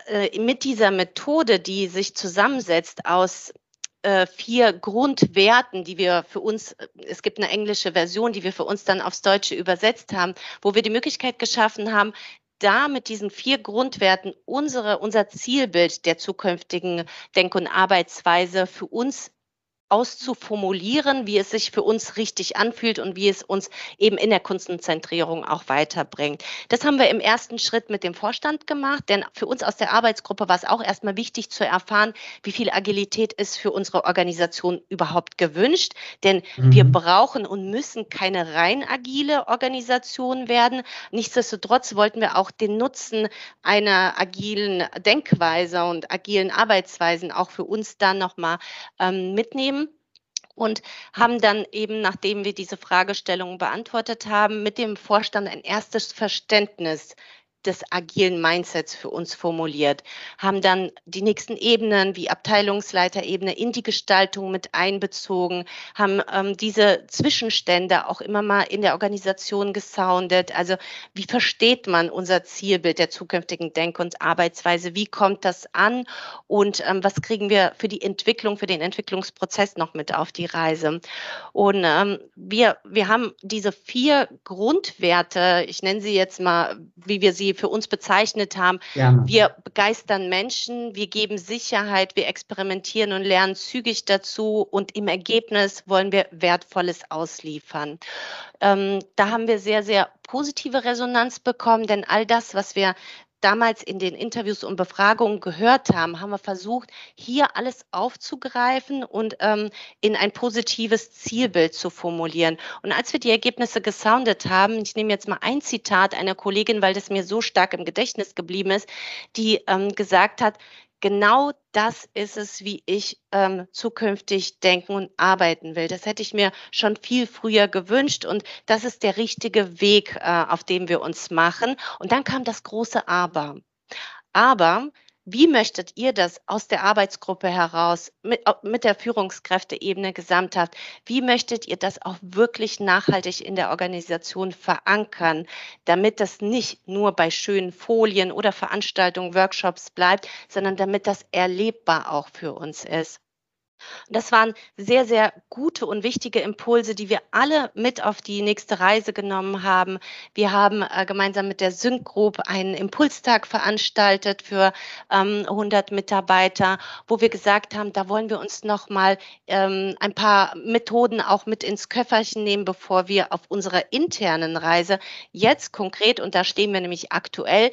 äh, mit dieser Methode, die sich zusammensetzt aus äh, vier Grundwerten, die wir für uns, äh, es gibt eine englische Version, die wir für uns dann aufs Deutsche übersetzt haben, wo wir die Möglichkeit geschaffen haben, da mit diesen vier Grundwerten unsere, unser Zielbild der zukünftigen Denk- und Arbeitsweise für uns auszuformulieren, wie es sich für uns richtig anfühlt und wie es uns eben in der Kunstenzentrierung auch weiterbringt. Das haben wir im ersten Schritt mit dem Vorstand gemacht, denn für uns aus der Arbeitsgruppe war es auch erstmal wichtig zu erfahren, wie viel Agilität ist für unsere Organisation überhaupt gewünscht, denn mhm. wir brauchen und müssen keine rein agile Organisation werden. Nichtsdestotrotz wollten wir auch den Nutzen einer agilen Denkweise und agilen Arbeitsweisen auch für uns dann nochmal ähm, mitnehmen und haben dann eben, nachdem wir diese Fragestellungen beantwortet haben, mit dem Vorstand ein erstes Verständnis des agilen Mindsets für uns formuliert, haben dann die nächsten Ebenen wie Abteilungsleiterebene in die Gestaltung mit einbezogen, haben ähm, diese Zwischenstände auch immer mal in der Organisation gesoundet. Also wie versteht man unser Zielbild der zukünftigen Denk- und Arbeitsweise? Wie kommt das an? Und ähm, was kriegen wir für die Entwicklung, für den Entwicklungsprozess noch mit auf die Reise? Und ähm, wir, wir haben diese vier Grundwerte, ich nenne sie jetzt mal, wie wir sie für uns bezeichnet haben. Ja. Wir begeistern Menschen, wir geben Sicherheit, wir experimentieren und lernen zügig dazu und im Ergebnis wollen wir Wertvolles ausliefern. Ähm, da haben wir sehr, sehr positive Resonanz bekommen, denn all das, was wir damals in den Interviews und Befragungen gehört haben, haben wir versucht, hier alles aufzugreifen und ähm, in ein positives Zielbild zu formulieren. Und als wir die Ergebnisse gesoundet haben, ich nehme jetzt mal ein Zitat einer Kollegin, weil das mir so stark im Gedächtnis geblieben ist, die ähm, gesagt hat, genau das ist es, wie ich ähm, zukünftig denken und arbeiten will. Das hätte ich mir schon viel früher gewünscht und das ist der richtige Weg, äh, auf dem wir uns machen. Und dann kam das große Aber. Aber wie möchtet ihr das aus der Arbeitsgruppe heraus, mit, mit der Führungskräfteebene gesamthaft, wie möchtet ihr das auch wirklich nachhaltig in der Organisation verankern, damit das nicht nur bei schönen Folien oder Veranstaltungen, Workshops bleibt, sondern damit das erlebbar auch für uns ist? Das waren sehr, sehr gute und wichtige Impulse, die wir alle mit auf die nächste Reise genommen haben. Wir haben äh, gemeinsam mit der Sync Group einen Impulstag veranstaltet für ähm, 100 Mitarbeiter, wo wir gesagt haben, da wollen wir uns noch mal ähm, ein paar Methoden auch mit ins Köfferchen nehmen, bevor wir auf unserer internen Reise jetzt konkret, und da stehen wir nämlich aktuell,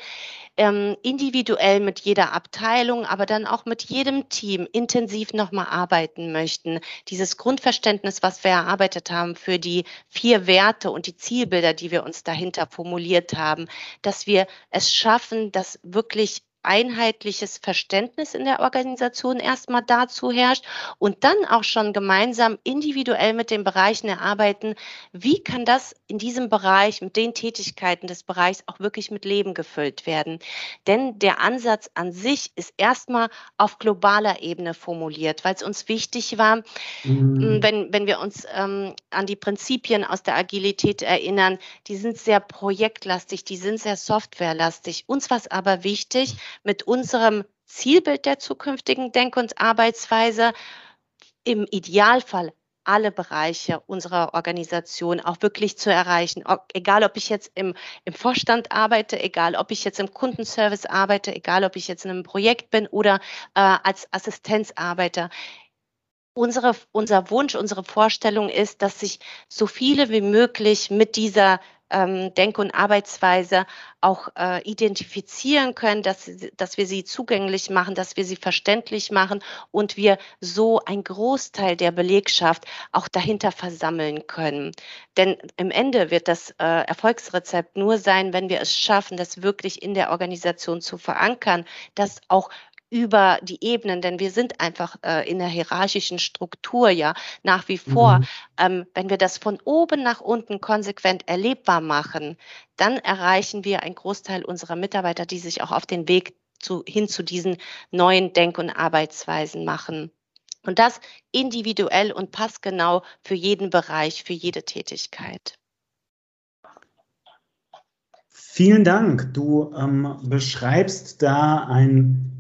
ähm, individuell mit jeder Abteilung, aber dann auch mit jedem Team intensiv nochmal arbeiten möchten. Dieses Grundverständnis, was wir erarbeitet haben für die vier Werte und die Zielbilder, die wir uns dahinter formuliert haben, dass wir es schaffen, dass wirklich einheitliches Verständnis in der Organisation erstmal dazu herrscht und dann auch schon gemeinsam individuell mit den Bereichen erarbeiten, wie kann das in diesem Bereich, mit den Tätigkeiten des Bereichs auch wirklich mit Leben gefüllt werden. Denn der Ansatz an sich ist erstmal auf globaler Ebene formuliert, weil es uns wichtig war, mhm. wenn, wenn wir uns ähm, an die Prinzipien aus der Agilität erinnern, die sind sehr projektlastig, die sind sehr softwarelastig. Uns war es aber wichtig, mit unserem Zielbild der zukünftigen Denk- und Arbeitsweise im Idealfall alle Bereiche unserer Organisation auch wirklich zu erreichen. Egal, ob ich jetzt im, im Vorstand arbeite, egal, ob ich jetzt im Kundenservice arbeite, egal, ob ich jetzt in einem Projekt bin oder äh, als Assistenz arbeite. Unsere, unser Wunsch, unsere Vorstellung ist, dass sich so viele wie möglich mit dieser ähm, Denk- und Arbeitsweise auch äh, identifizieren können, dass, dass wir sie zugänglich machen, dass wir sie verständlich machen und wir so ein Großteil der Belegschaft auch dahinter versammeln können. Denn im Ende wird das äh, Erfolgsrezept nur sein, wenn wir es schaffen, das wirklich in der Organisation zu verankern, dass auch über die Ebenen, denn wir sind einfach äh, in der hierarchischen Struktur ja nach wie vor. Mhm. Ähm, wenn wir das von oben nach unten konsequent erlebbar machen, dann erreichen wir einen Großteil unserer Mitarbeiter, die sich auch auf den Weg zu, hin zu diesen neuen Denk- und Arbeitsweisen machen. Und das individuell und passgenau für jeden Bereich, für jede Tätigkeit. Vielen Dank. Du ähm, beschreibst da ein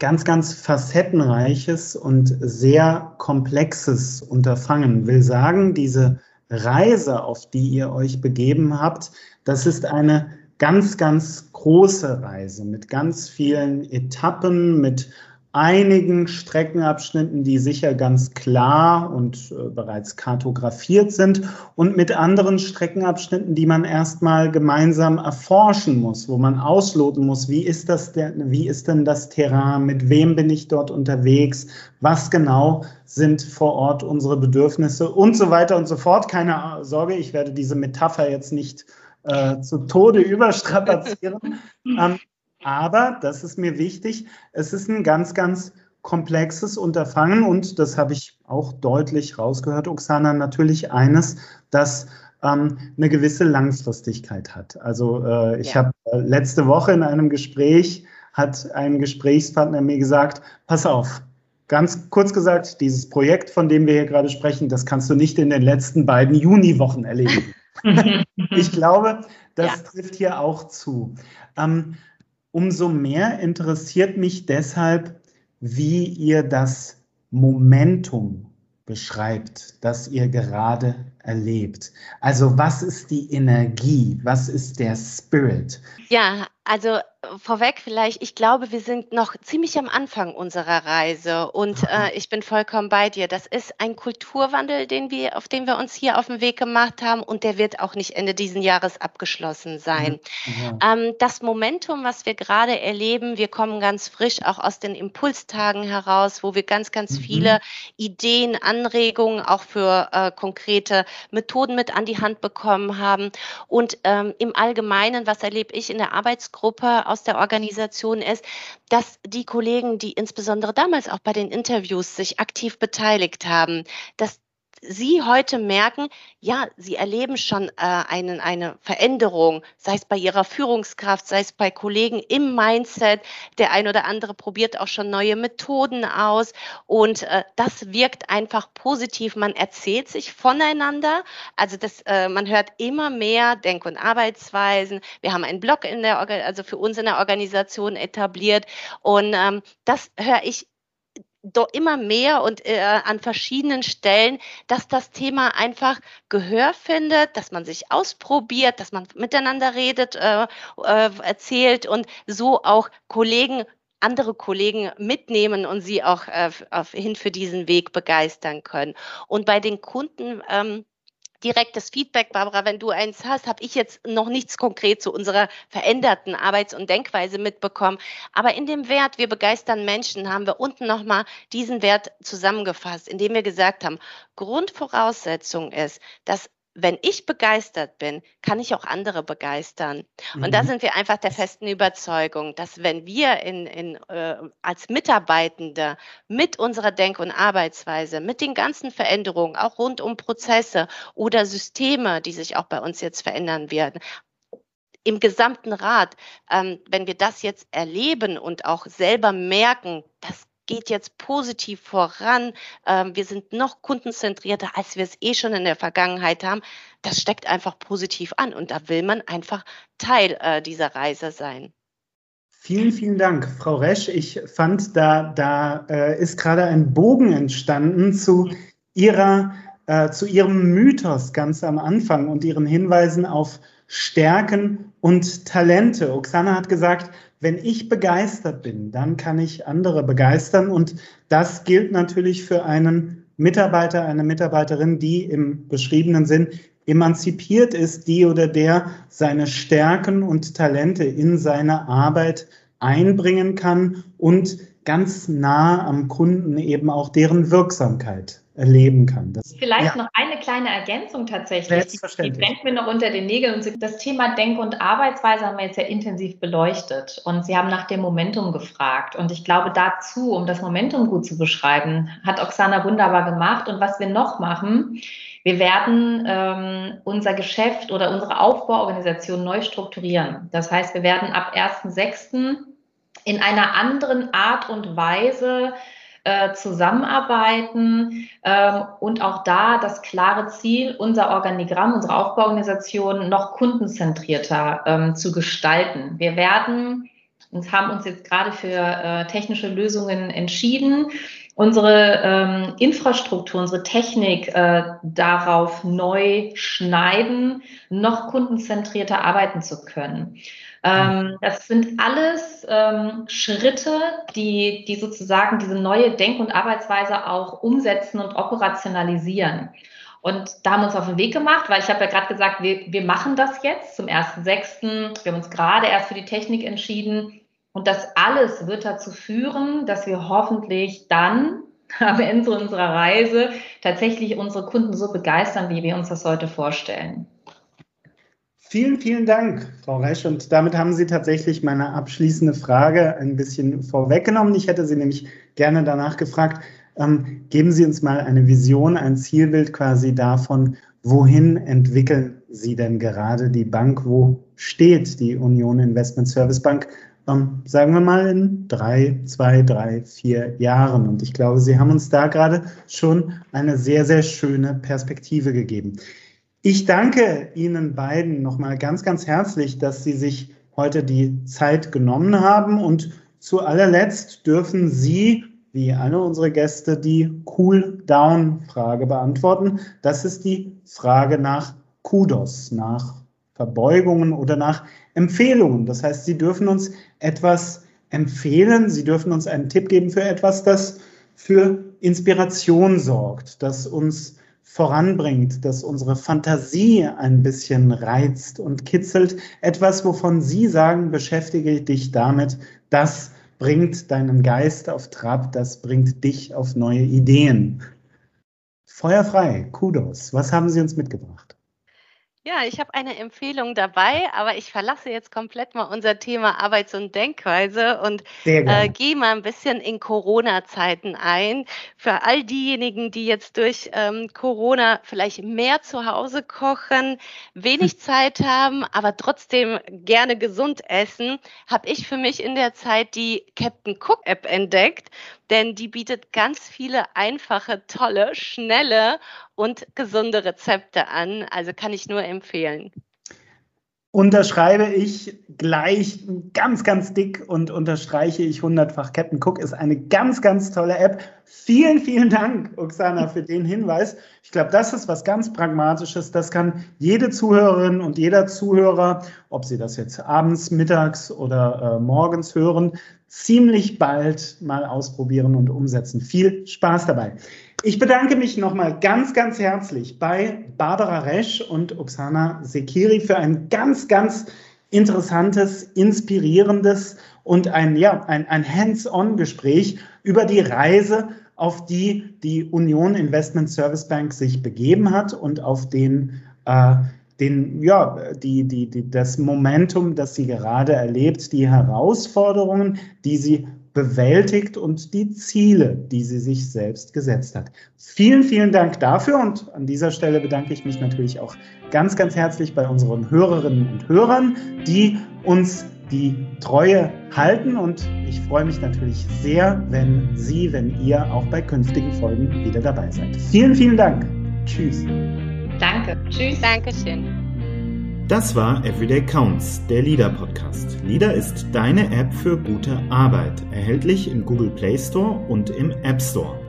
ganz, ganz facettenreiches und sehr komplexes Unterfangen. Will sagen, diese Reise, auf die ihr euch begeben habt, das ist eine ganz, ganz große Reise mit ganz vielen Etappen, mit einigen Streckenabschnitten, die sicher ganz klar und äh, bereits kartografiert sind und mit anderen Streckenabschnitten, die man erstmal gemeinsam erforschen muss, wo man ausloten muss, wie ist das denn, wie ist denn das Terrain, mit wem bin ich dort unterwegs, was genau sind vor Ort unsere Bedürfnisse und so weiter und so fort. Keine Sorge, ich werde diese Metapher jetzt nicht äh, zu Tode <laughs> überstrapazieren. ähm, aber, das ist mir wichtig, es ist ein ganz, ganz komplexes Unterfangen und das habe ich auch deutlich rausgehört, Oksana, natürlich eines, das ähm, eine gewisse Langfristigkeit hat. Also äh, ich ja. habe äh, letzte Woche in einem Gespräch, hat ein Gesprächspartner mir gesagt, pass auf, ganz kurz gesagt, dieses Projekt, von dem wir hier gerade sprechen, das kannst du nicht in den letzten beiden Juniwochen erledigen. <laughs> ich glaube, das ja. trifft hier auch zu. Ähm, Umso mehr interessiert mich deshalb, wie ihr das Momentum beschreibt, das ihr gerade erlebt. Also was ist die Energie? Was ist der Spirit? Ja, also vorweg vielleicht, ich glaube, wir sind noch ziemlich am Anfang unserer Reise und äh, ich bin vollkommen bei dir. Das ist ein Kulturwandel, den wir, auf den wir uns hier auf den Weg gemacht haben und der wird auch nicht Ende dieses Jahres abgeschlossen sein. Mhm. Ähm, das Momentum, was wir gerade erleben, wir kommen ganz frisch auch aus den Impulstagen heraus, wo wir ganz, ganz mhm. viele Ideen, Anregungen auch für äh, konkrete Methoden mit an die Hand bekommen haben. Und ähm, im Allgemeinen, was erlebe ich in der Arbeitsgruppe aus der Organisation ist, dass die Kollegen, die insbesondere damals auch bei den Interviews sich aktiv beteiligt haben, dass Sie heute merken, ja, Sie erleben schon äh, einen, eine Veränderung, sei es bei Ihrer Führungskraft, sei es bei Kollegen im Mindset. Der ein oder andere probiert auch schon neue Methoden aus und äh, das wirkt einfach positiv. Man erzählt sich voneinander. Also das, äh, man hört immer mehr Denk- und Arbeitsweisen. Wir haben einen Blog in der, also für uns in der Organisation etabliert und ähm, das höre ich immer mehr und äh, an verschiedenen Stellen, dass das Thema einfach Gehör findet, dass man sich ausprobiert, dass man miteinander redet, äh, äh, erzählt und so auch Kollegen andere Kollegen mitnehmen und sie auch äh, hin für diesen Weg begeistern können. Und bei den Kunden ähm, direktes Feedback, Barbara, wenn du eins hast, habe ich jetzt noch nichts konkret zu unserer veränderten Arbeits- und Denkweise mitbekommen. Aber in dem Wert, wir begeistern Menschen, haben wir unten nochmal diesen Wert zusammengefasst, indem wir gesagt haben, Grundvoraussetzung ist, dass wenn ich begeistert bin, kann ich auch andere begeistern. Mhm. Und da mhm. sind wir einfach der festen Überzeugung, dass wenn wir in, in, äh, als Mitarbeitende mit unserer Denk- und Arbeitsweise, mit den ganzen Veränderungen, auch rund um Prozesse oder Systeme, die sich auch bei uns jetzt verändern werden, im gesamten Rat, ähm, wenn wir das jetzt erleben und auch selber merken, das geht jetzt positiv voran. Ähm, wir sind noch kundenzentrierter, als wir es eh schon in der Vergangenheit haben. Das steckt einfach positiv an und da will man einfach Teil äh, dieser Reise sein. Vielen, vielen Dank, Frau Resch. Ich fand, da, da äh, ist gerade ein Bogen entstanden zu Ihrer, äh, zu Ihrem Mythos ganz am Anfang und Ihren Hinweisen auf Stärken und Talente. Oksana hat gesagt, wenn ich begeistert bin, dann kann ich andere begeistern. Und das gilt natürlich für einen Mitarbeiter, eine Mitarbeiterin, die im beschriebenen Sinn emanzipiert ist, die oder der seine Stärken und Talente in seine Arbeit einbringen kann und ganz nah am Kunden eben auch deren Wirksamkeit erleben kann. Das, Vielleicht ja. noch eine kleine Ergänzung tatsächlich. Die brennt mir noch unter den Nägeln. Und das Thema Denk- und Arbeitsweise haben wir jetzt sehr intensiv beleuchtet. Und Sie haben nach dem Momentum gefragt. Und ich glaube, dazu, um das Momentum gut zu beschreiben, hat Oksana wunderbar gemacht. Und was wir noch machen, wir werden ähm, unser Geschäft oder unsere Aufbauorganisation neu strukturieren. Das heißt, wir werden ab 1.6. in einer anderen Art und Weise äh, zusammenarbeiten ähm, und auch da das klare Ziel, unser Organigramm, unsere Aufbauorganisation noch kundenzentrierter ähm, zu gestalten. Wir werden und haben uns jetzt gerade für äh, technische Lösungen entschieden, unsere ähm, Infrastruktur, unsere Technik äh, darauf neu schneiden, noch kundenzentrierter arbeiten zu können. Ähm, das sind alles ähm, Schritte, die, die sozusagen diese neue Denk- und Arbeitsweise auch umsetzen und operationalisieren. Und da haben wir uns auf den Weg gemacht, weil ich habe ja gerade gesagt, wir, wir machen das jetzt zum 1.6. Wir haben uns gerade erst für die Technik entschieden. Und das alles wird dazu führen, dass wir hoffentlich dann <laughs> am Ende unserer Reise tatsächlich unsere Kunden so begeistern, wie wir uns das heute vorstellen. Vielen, vielen Dank, Frau Resch. Und damit haben Sie tatsächlich meine abschließende Frage ein bisschen vorweggenommen. Ich hätte Sie nämlich gerne danach gefragt, ähm, geben Sie uns mal eine Vision, ein Zielbild quasi davon, wohin entwickeln Sie denn gerade die Bank? Wo steht die Union Investment Service Bank? Ähm, sagen wir mal in drei, zwei, drei, vier Jahren. Und ich glaube, Sie haben uns da gerade schon eine sehr, sehr schöne Perspektive gegeben. Ich danke Ihnen beiden nochmal ganz, ganz herzlich, dass Sie sich heute die Zeit genommen haben. Und zu allerletzt dürfen Sie, wie alle unsere Gäste, die Cool-Down-Frage beantworten. Das ist die Frage nach Kudos, nach Verbeugungen oder nach Empfehlungen. Das heißt, Sie dürfen uns etwas empfehlen, Sie dürfen uns einen Tipp geben für etwas, das für Inspiration sorgt, das uns voranbringt, das unsere Fantasie ein bisschen reizt und kitzelt. Etwas, wovon Sie sagen, beschäftige dich damit, das bringt deinen Geist auf Trab, das bringt dich auf neue Ideen. Feuerfrei, Kudos. Was haben Sie uns mitgebracht? Ja, ich habe eine Empfehlung dabei, aber ich verlasse jetzt komplett mal unser Thema Arbeits- und Denkweise und äh, gehe mal ein bisschen in Corona-Zeiten ein. Für all diejenigen, die jetzt durch ähm, Corona vielleicht mehr zu Hause kochen, wenig Zeit haben, aber trotzdem gerne gesund essen, habe ich für mich in der Zeit die Captain Cook App entdeckt denn die bietet ganz viele einfache, tolle, schnelle und gesunde Rezepte an. Also kann ich nur empfehlen. Unterschreibe ich gleich ganz, ganz dick und unterstreiche ich hundertfach. Captain Cook ist eine ganz, ganz tolle App. Vielen, vielen Dank, Oksana, für den Hinweis. Ich glaube, das ist was ganz Pragmatisches. Das kann jede Zuhörerin und jeder Zuhörer, ob sie das jetzt abends, mittags oder äh, morgens hören, ziemlich bald mal ausprobieren und umsetzen. Viel Spaß dabei. Ich bedanke mich nochmal ganz, ganz herzlich bei Barbara Resch und Oksana Sekiri für ein ganz, ganz interessantes, inspirierendes und ein, ja, ein, ein Hands-on-Gespräch über die Reise, auf die die Union Investment Service Bank sich begeben hat und auf den, äh, den ja, die, die, die, das Momentum, das sie gerade erlebt, die Herausforderungen, die sie bewältigt und die Ziele, die sie sich selbst gesetzt hat. Vielen, vielen Dank dafür und an dieser Stelle bedanke ich mich natürlich auch ganz, ganz herzlich bei unseren Hörerinnen und Hörern, die uns die Treue halten und ich freue mich natürlich sehr, wenn Sie, wenn ihr auch bei künftigen Folgen wieder dabei seid. Vielen, vielen Dank. Tschüss. Danke. Tschüss. Dankeschön. Das war Everyday Counts, der LIDA Podcast. LIDA ist deine App für gute Arbeit, erhältlich im Google Play Store und im App Store.